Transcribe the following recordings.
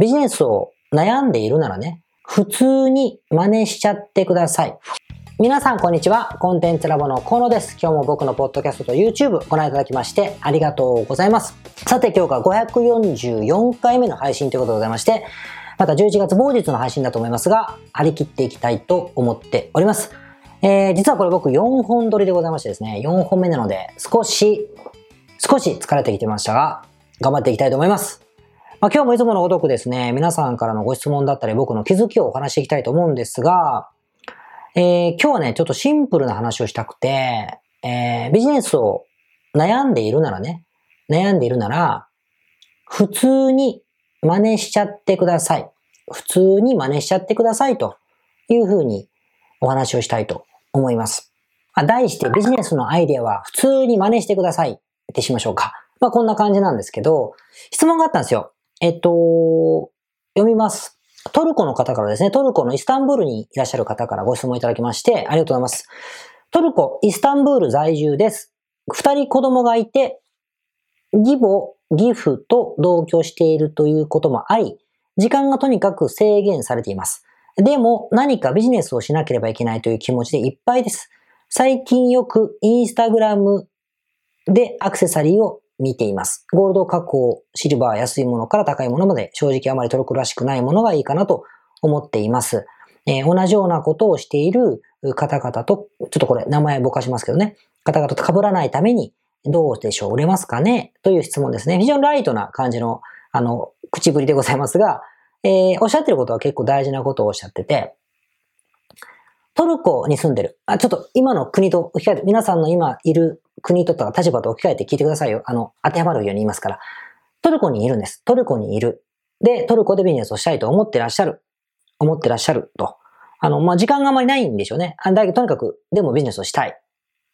ビジネスを悩んでいるならね、普通に真似しちゃってください。皆さんこんにちは。コンテンツラボの河野です。今日も僕のポッドキャストと YouTube ご覧いただきましてありがとうございます。さて今日が544回目の配信ということでございまして、また11月某日の配信だと思いますが、張り切っていきたいと思っております。えー、実はこれ僕4本撮りでございましてですね、4本目なので少し、少し疲れてきてましたが、頑張っていきたいと思います。まあ、今日もいつものごとくですね、皆さんからのご質問だったり僕の気づきをお話していきたいと思うんですが、えー、今日はね、ちょっとシンプルな話をしたくて、えー、ビジネスを悩んでいるならね、悩んでいるなら、普通に真似しちゃってください。普通に真似しちゃってくださいというふうにお話をしたいと思います。まあ、題してビジネスのアイデアは普通に真似してくださいってしましょうか。まあこんな感じなんですけど、質問があったんですよ。えっと、読みます。トルコの方からですね、トルコのイスタンブールにいらっしゃる方からご質問いただきまして、ありがとうございます。トルコ、イスタンブール在住です。二人子供がいて、義母、義父と同居しているということもあり、時間がとにかく制限されています。でも何かビジネスをしなければいけないという気持ちでいっぱいです。最近よくインスタグラムでアクセサリーを見ています。ゴールド加工、シルバー安いものから高いものまで正直あまりトルコらしくないものがいいかなと思っています。えー、同じようなことをしている方々と、ちょっとこれ名前ぼかしますけどね、方々と被らないためにどうでしょう売れますかね？という質問ですね。非常にライトな感じの、あの、口ぶりでございますが、えー、おっしゃってることは結構大事なことをおっしゃってて、トルコに住んでる。あ、ちょっと今の国と、皆さんの今いる国とか立場と置き換えて聞いてくださいよ。あの、当てはまるように言いますから。トルコにいるんです。トルコにいる。で、トルコでビジネスをしたいと思ってらっしゃる。思ってらっしゃると。あの、まあ、時間があまりないんでしょうね。あだけど、とにかく、でもビジネスをしたい。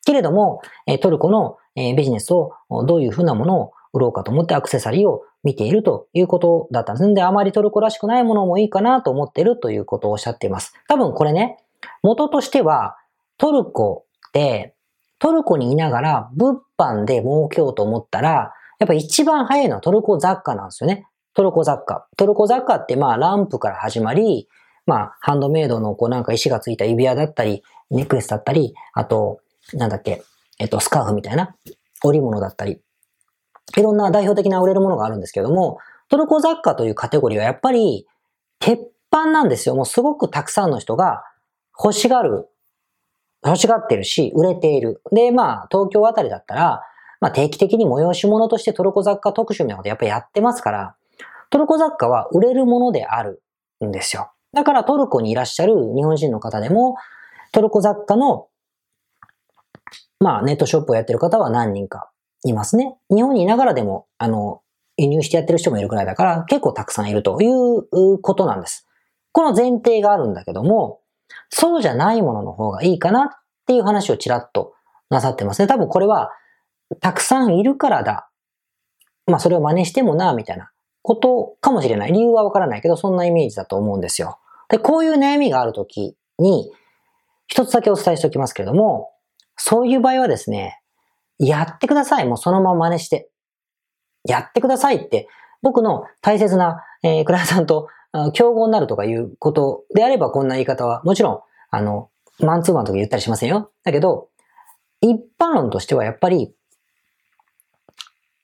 けれども、えトルコの、えビジネスをどういうふうなものを売ろうかと思ってアクセサリーを見ているということだったんです。んで、あまりトルコらしくないものもいいかなと思っているということをおっしゃっています。多分これね、元としては、トルコって、トルコにいながら物販で儲けようと思ったら、やっぱ一番早いのはトルコ雑貨なんですよね。トルコ雑貨。トルコ雑貨ってまあランプから始まり、まあハンドメイドのこうなんか石がついた指輪だったり、ネックレスだったり、あと、なんだっけ、えっと、スカーフみたいな織物だったり、いろんな代表的な売れるものがあるんですけども、トルコ雑貨というカテゴリーはやっぱり鉄板なんですよ。もうすごくたくさんの人が欲しがる、欲しがってるし、売れている。で、まあ、東京あたりだったら、まあ定期的に催し物としてトルコ雑貨特集みたいなことやっぱやってますから、トルコ雑貨は売れるものであるんですよ。だからトルコにいらっしゃる日本人の方でも、トルコ雑貨の、まあネットショップをやってる方は何人かいますね。日本にいながらでも、あの、輸入してやってる人もいるくらいだから、結構たくさんいるということなんです。この前提があるんだけども、そうじゃないものの方がいいかなっていう話をちらっとなさってますね。多分これは、たくさんいるからだ。まあそれを真似してもな、みたいなことかもしれない。理由はわからないけど、そんなイメージだと思うんですよ。で、こういう悩みがあるときに、一つだけお伝えしておきますけれども、そういう場合はですね、やってください。もうそのまま真似して。やってくださいって、僕の大切な、えー、クライアントさんと競合になるとかいうことであればこんな言い方は、もちろん、あの、マンツーマンとか言ったりしませんよ。だけど、一般論としてはやっぱり、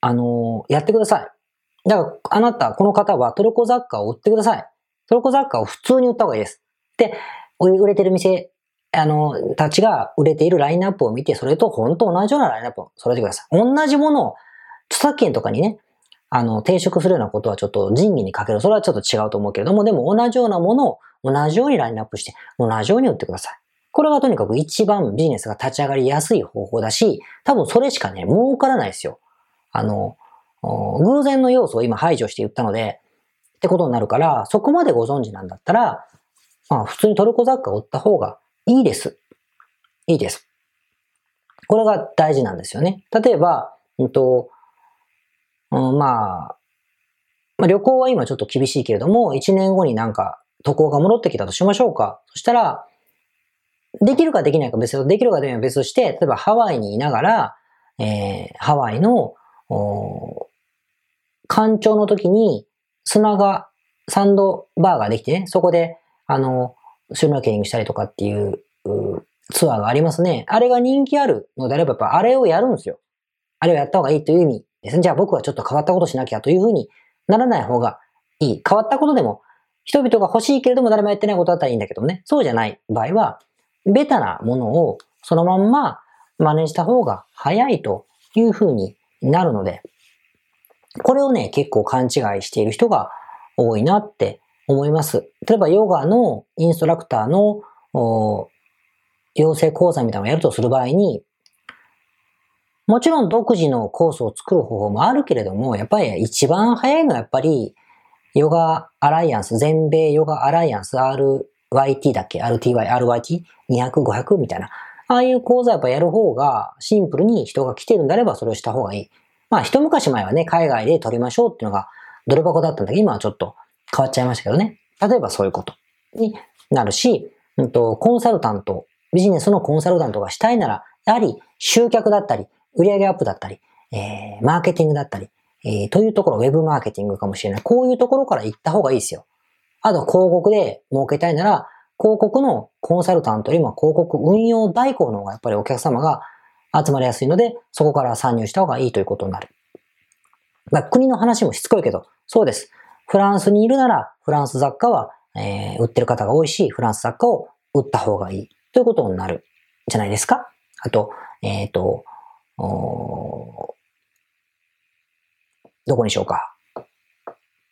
あの、やってください。だから、あなた、この方はトルコ雑貨を売ってください。トルコ雑貨を普通に売った方がいいです。で、売れてる店、あの、たちが売れているラインナップを見て、それと本当同じようなラインナップを揃えてください。同じものを、著作権とかにね、あの、抵触するようなことはちょっと仁義にかける。それはちょっと違うと思うけれども、でも同じようなものを同じようにラインナップして、同じように売ってください。これがとにかく一番ビジネスが立ち上がりやすい方法だし、多分それしかね、儲からないですよ。あの、偶然の要素を今排除して言ったので、ってことになるから、そこまでご存知なんだったら、まあ普通にトルコ雑貨を売った方がいいです。いいです。これが大事なんですよね。例えば、うんと、うん、まあ、まあ、旅行は今ちょっと厳しいけれども、1年後になんか渡航が戻ってきたとしましょうか。そしたら、できるかできないか別と、できるかできないか別として、例えばハワイにいながら、えー、ハワイの、干潮の時に砂がサンドバーができてね、そこで、あの、シュノーケリングしたりとかっていうツアーがありますね。あれが人気あるのであれば、やっぱあれをやるんですよ。あれをやった方がいいという意味。じゃあ僕はちょっと変わったことしなきゃというふうにならない方がいい。変わったことでも、人々が欲しいけれども誰もやってないことだったらいいんだけどもね。そうじゃない場合は、ベタなものをそのまんま真似した方が早いというふうになるので、これをね、結構勘違いしている人が多いなって思います。例えばヨガのインストラクターの養成講座みたいなのをやるとする場合に、もちろん独自のコースを作る方法もあるけれども、やっぱり一番早いのはやっぱり、ヨガアライアンス、全米ヨガアライアンス RYT だっけ ?RTY、RYT200、500みたいな。ああいう講座やっぱやる方がシンプルに人が来てるんであればそれをした方がいい。まあ一昔前はね、海外で取りましょうっていうのがドル箱だったんだけど、今はちょっと変わっちゃいましたけどね。例えばそういうことになるし、コンサルタント、ビジネスのコンサルタントがしたいなら、やはり集客だったり、売上アップだったり、えー、マーケティングだったり、えー、というところ、ウェブマーケティングかもしれない。こういうところから行った方がいいですよ。あと、広告で儲けたいなら、広告のコンサルタントよりも広告運用代行の方がやっぱりお客様が集まりやすいので、そこから参入した方がいいということになる。まあ、国の話もしつこいけど、そうです。フランスにいるなら、フランス雑貨は、えー、売ってる方が多いし、フランス雑貨を売った方がいいということになるじゃないですか。あと、えっ、ー、と、どこにしようか。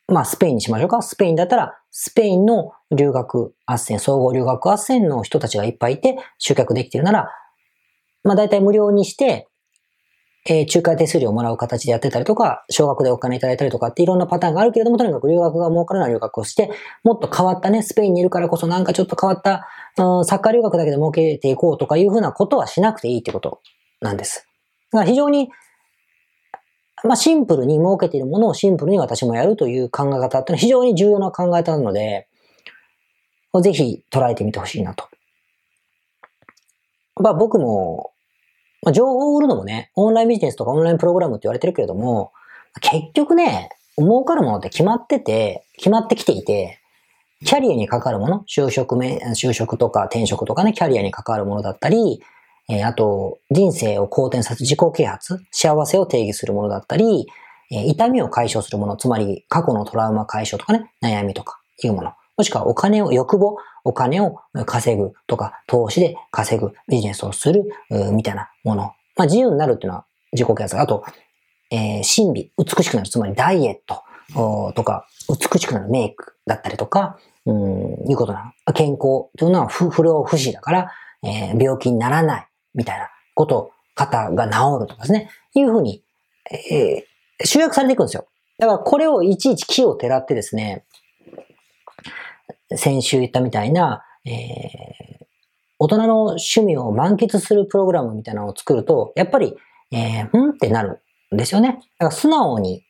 まあ、スペインにしましょうか。スペインだったら、スペインの留学斡旋、総合留学斡旋の人たちがいっぱいいて、集客できてるなら、まあ、大体無料にして、えー、仲介手数料をもらう形でやってたりとか、少額でお金いただいたりとかっていろんなパターンがあるけれども、とにかく留学が儲かるような留学をして、もっと変わったね、スペインにいるからこそなんかちょっと変わった、うん、サッカー留学だけで儲けていこうとかいうふうなことはしなくていいってことなんです。だから非常に、まあ、シンプルに儲けているものをシンプルに私もやるという考え方っていうのは非常に重要な考え方なので、ぜひ捉えてみてほしいなと。まあ僕もまあ、情報を売るのもね、オンラインビジネスとかオンラインプログラムって言われてるけれども、結局ね、儲かるものって決まってて、決まってきていて、キャリアに関わるもの、就職め、就職とか転職とかね、キャリアに関わるものだったり、えー、あと、人生を好転させ、自己啓発、幸せを定義するものだったり、えー、痛みを解消するもの、つまり過去のトラウマ解消とかね、悩みとかいうもの。もしくはお金を、欲望、お金を稼ぐとか、投資で稼ぐ、ビジネスをする、みたいなもの。まあ自由になるっていうのは自己啓発。あと、えー、神秘、美しくなる、つまりダイエットとか、美しくなるメイクだったりとか、うん、いうことなの。健康というのは不不良不死だから、えー、病気にならない、みたいなこと、肩が治るとかですね。いうふうに、えー、集約されていくんですよ。だからこれをいちいち木をてらってですね、先週言ったみたいな、えー、大人の趣味を満喫するプログラムみたいなのを作ると、やっぱり、えー、んってなるんですよね。だから素直に、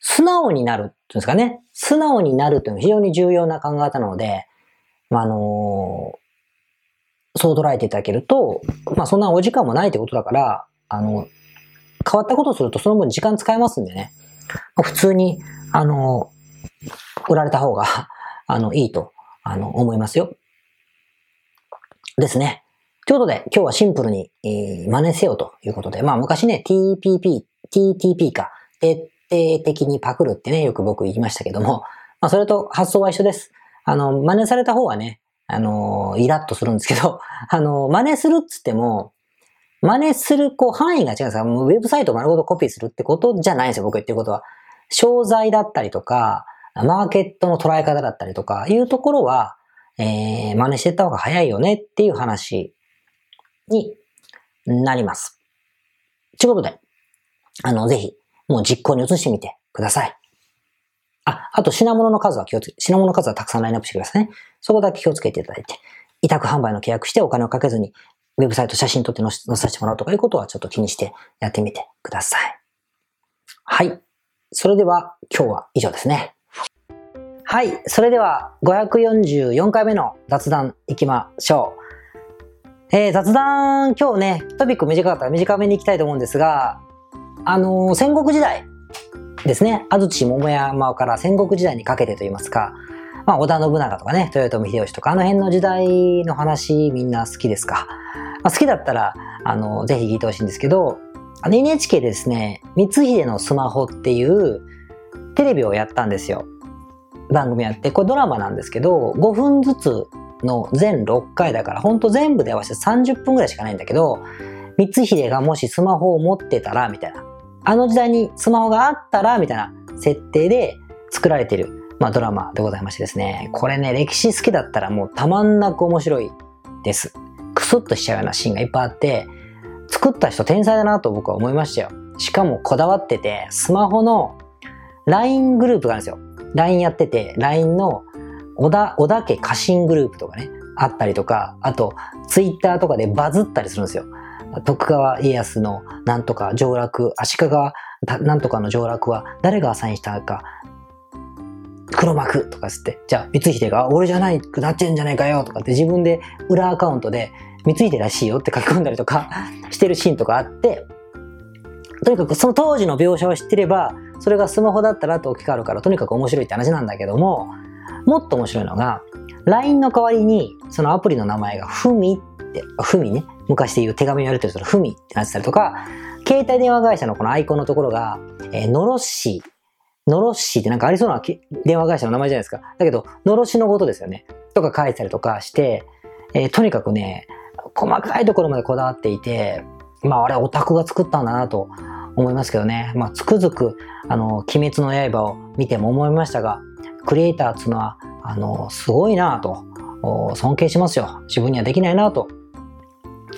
素直になるっていうんですかね。素直になるというのは非常に重要な考え方なので、まあ、あの、そう捉えていただけると、まあそんなお時間もないってことだから、あの、変わったことをするとその分時間使えますんでね。普通に、あの、売られた方が あの、いいと、あの、思いますよ。ですね。ということで、今日はシンプルに、えー、真似せよということで、まあ昔ね、TPP、TTP か、徹底的にパクるってね、よく僕言いましたけども、まあそれと発想は一緒です。あの、真似された方はね、あの、イラッとするんですけど、あの、真似するっつっても、真似する、こう、範囲が違うんですかウェブサイト丸ごとコピーするってことじゃないんですよ、僕言ってることは。商材だったりとか、マーケットの捉え方だったりとかいうところは、えー、真似してった方が早いよねっていう話になります。ということで、あの、ぜひ、もう実行に移してみてください。あ、あと品物の数は気をつけ、品物の数はたくさんラインナップしてくださいね。そこだけ気をつけていただいて、委託販売の契約してお金をかけずに、ウェブサイト写真撮って載せさせてもらうとかいうことはちょっと気にしてやってみてください。はい。それでは今日は以上ですね。はい。それでは、544回目の雑談行きましょう。えー、雑談、今日ね、トピック短かったら短めに行きたいと思うんですが、あのー、戦国時代ですね。安土桃山から戦国時代にかけてといいますか、まあ、織田信長とかね、豊臣秀吉とか、あの辺の時代の話みんな好きですか？まあ、好きだったら、あの、ぜひ聞いてほしいんですけど、NHK でですね、光秀のスマホっていうテレビをやったんですよ。番組やって、これドラマなんですけど、5分ずつの全6回だから、ほんと全部で合わせて30分ぐらいしかないんだけど、光秀がもしスマホを持ってたら、みたいな。あの時代にスマホがあったら、みたいな設定で作られてる、まあ、ドラマでございましてですね。これね、歴史好きだったらもうたまんなく面白いです。クスッとしちゃうようなシーンがいっぱいあって、作った人天才だなと僕は思いましたよ。しかもこだわってて、スマホの LINE グループがあるんですよ。LINE やってて、LINE の小田、小田家家臣グループとかね、あったりとか、あと、Twitter とかでバズったりするんですよ。徳川家康のなんとか上洛、足利なんとかの上洛は誰がアサインしたか、黒幕とかつって、じゃあ光秀が俺じゃないくなっちゃうんじゃないかよとかって自分で裏アカウントで光秀らしいよって書き込んだりとかしてるシーンとかあって、とにかくその当時の描写を知ってれば、それがスマホだったらと置き換わるからとにかく面白いって話なんだけども、もっと面白いのが、LINE の代わりにそのアプリの名前がふみって、ふみね、昔で言う手紙をやるとするふみってなってたりとか、携帯電話会社のこのアイコンのところが、えー、のろし、のろしってなんかありそうな電話会社の名前じゃないですか。だけど、のろしのことですよね。とか書いてたりとかして、えー、とにかくね、細かいところまでこだわっていて、まああれオタクが作ったんだなと思いますけどね。まあつくづく、あの、鬼滅の刃を見ても思いましたが、クリエイターっていうのは、あの、すごいなと、尊敬しますよ。自分にはできないなと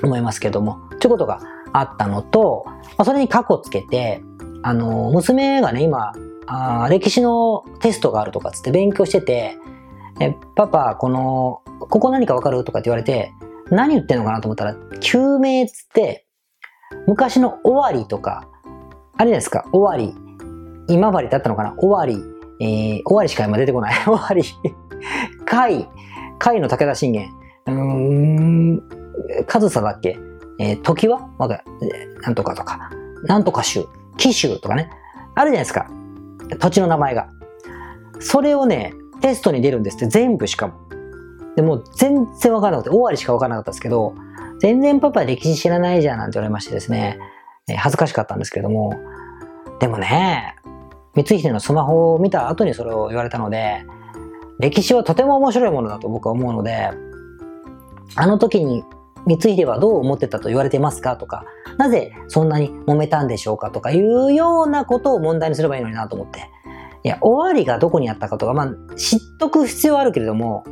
思いますけども、ということがあったのと、まあ、それに過去つけて、あの、娘がね、今、あ歴史のテストがあるとかつって勉強してて、え、パパ、この、ここ何かわかるとかって言われて、何言ってんのかなと思ったら、救命つって、昔の終わりとか、あれですか、終わり、今治だったのかな。終わり、えー、終わりしか今出てこない。終わり、貝、貝の武田信玄、うーん、上総だっけ？えー、時はわかなんとかとか、なんとか州、紀州とかね、あるじゃないですか。土地の名前が。それをね、テストに出るんですって、全部しかも。でも全然わからなくて、終わりしかわからなかったですけど、全然パパ歴史知らないじゃんなんて言われましてですね、恥ずかしかったんですけれども、でもね、光秀のスマホを見た後にそれを言われたので、歴史はとても面白いものだと僕は思うので、あの時に光秀はどう思ってたと言われてますかとか、なぜそんなに揉めたんでしょうかとかいうようなことを問題にすればいいのになと思って。いや、終わりがどこにあったかとか、まあ、知っとく必要はあるけれども、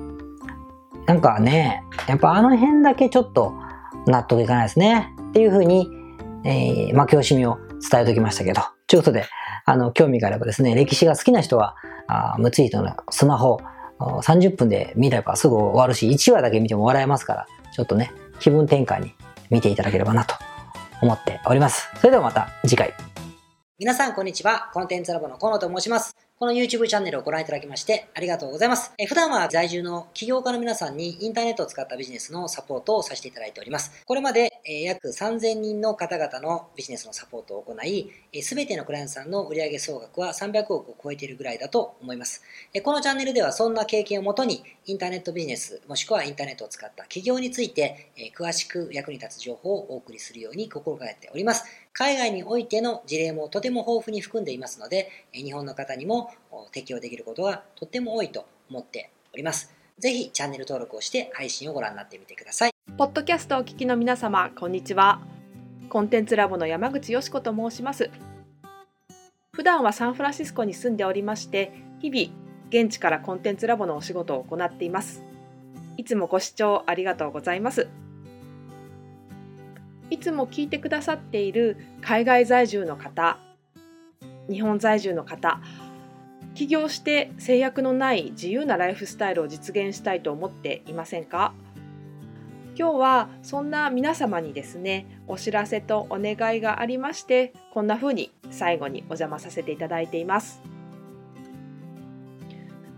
なんかね、やっぱあの辺だけちょっと納得いかないですね。っていうふうに、えー、負け惜しみを伝えときましたけど。ということで、あの、興味があればですね、歴史が好きな人は、あムツイートのスマホ、30分で見ればすぐ終わるし、1話だけ見ても笑えますから、ちょっとね、気分転換に見ていただければなと思っております。それではまた次回。皆さんこんにちは。コンテンツラボの河野と申します。この YouTube チャンネルをご覧いただきましてありがとうございます。え普段は在住の起業家の皆さんにインターネットを使ったビジネスのサポートをさせていただいております。これまでえ約3000人の方々のビジネスのサポートを行い、すべてのクライアントさんの売上総額は300億を超えているぐらいだと思います。えこのチャンネルではそんな経験をもとに、インターネットビジネス、もしくはインターネットを使った企業について、え詳しく役に立つ情報をお送りするように心がけております。海外においての事例もとても豊富に含んでいますので、日本の方にも適用できることがとても多いと思っております。ぜひチャンネル登録をして配信をご覧になってみてください。ポッドキャストをお聞きの皆様、こんにちは。コンテンツラボの山口よし子と申します。普段はサンフランシスコに住んでおりまして、日々現地からコンテンツラボのお仕事を行っています。いつもご視聴ありがとうございます。いつも聞いてくださっている海外在住の方、日本在住の方、起業して制約のない自由なライフスタイルを実現したいと思っていませんか？今日はそんな皆様にですねお知らせとお願いがありましてこんな風に最後にお邪魔させていただいています